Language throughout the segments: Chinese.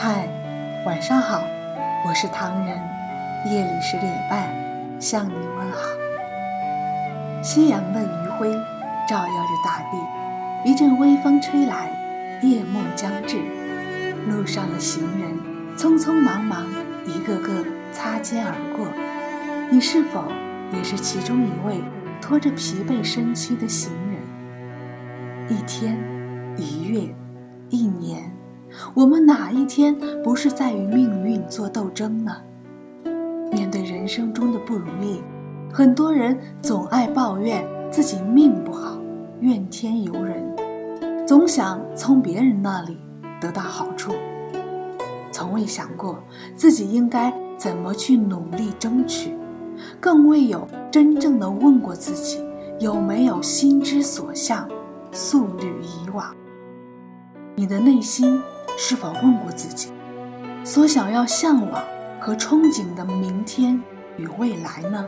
嗨，晚上好，我是唐人，夜里十点半向你问好。夕阳的余晖照耀着大地，一阵微风吹来，夜幕将至，路上的行人匆匆忙忙，一个个擦肩而过。你是否也是其中一位拖着疲惫身躯的行人？一天，一月，一年。我们哪一天不是在与命运做斗争呢？面对人生中的不如意，很多人总爱抱怨自己命不好，怨天尤人，总想从别人那里得到好处，从未想过自己应该怎么去努力争取，更未有真正的问过自己有没有心之所向，素履以往。你的内心。是否问过自己，所想要向往和憧憬的明天与未来呢？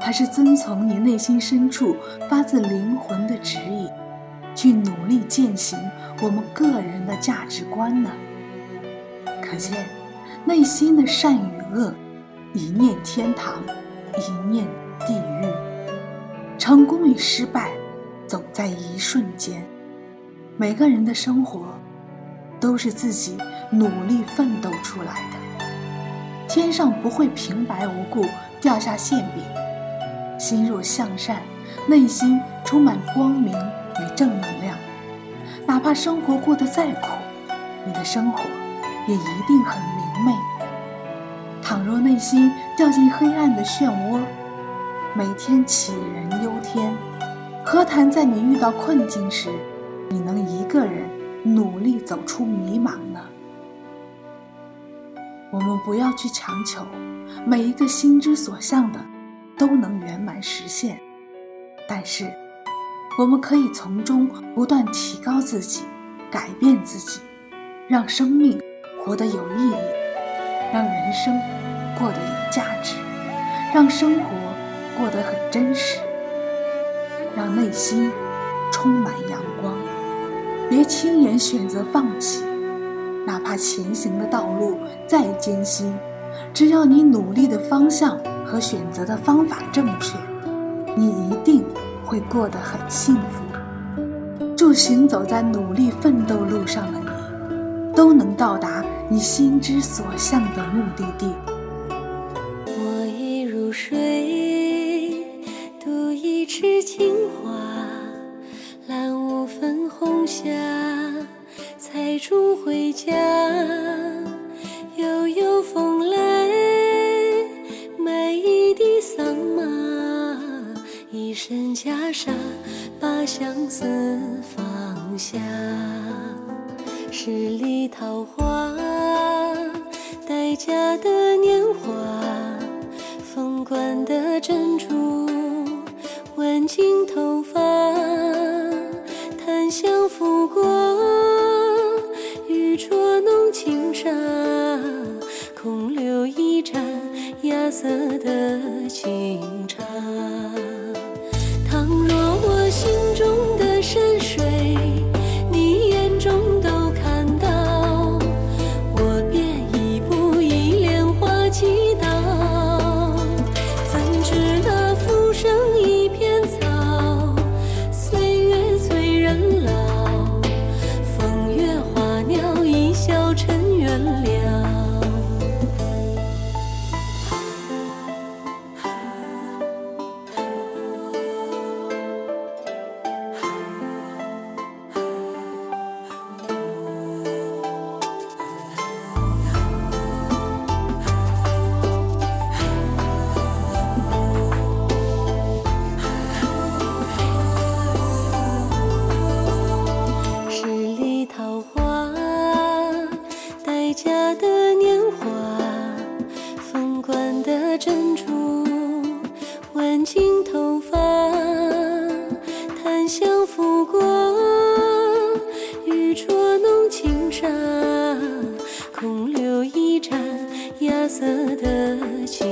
还是遵从你内心深处发自灵魂的指引，去努力践行我们个人的价值观呢？可见，内心的善与恶，一念天堂，一念地狱。成功与失败，总在一瞬间。每个人的生活。都是自己努力奋斗出来的。天上不会平白无故掉下馅饼。心若向善，内心充满光明与正能量。哪怕生活过得再苦，你的生活也一定很明媚。倘若内心掉进黑暗的漩涡，每天杞人忧天，何谈在你遇到困境时，你能一个人？努力走出迷茫呢？我们不要去强求每一个心之所向的都能圆满实现，但是我们可以从中不断提高自己，改变自己，让生命活得有意义，让人生过得有价值，让生活过得很真实，让内心充满阳。别轻言选择放弃，哪怕前行的道路再艰辛，只要你努力的方向和选择的方法正确，你一定会过得很幸福。祝行走在努力奋斗路上的你，都能到达你心之所向的目的地。采竹回家，悠悠风来，买一地桑麻，一身袈裟，把相思放下。十里桃花，待嫁的年华，凤冠的珍珠，挽进头色的清茶。倘若我心中空留一盏芽色的清。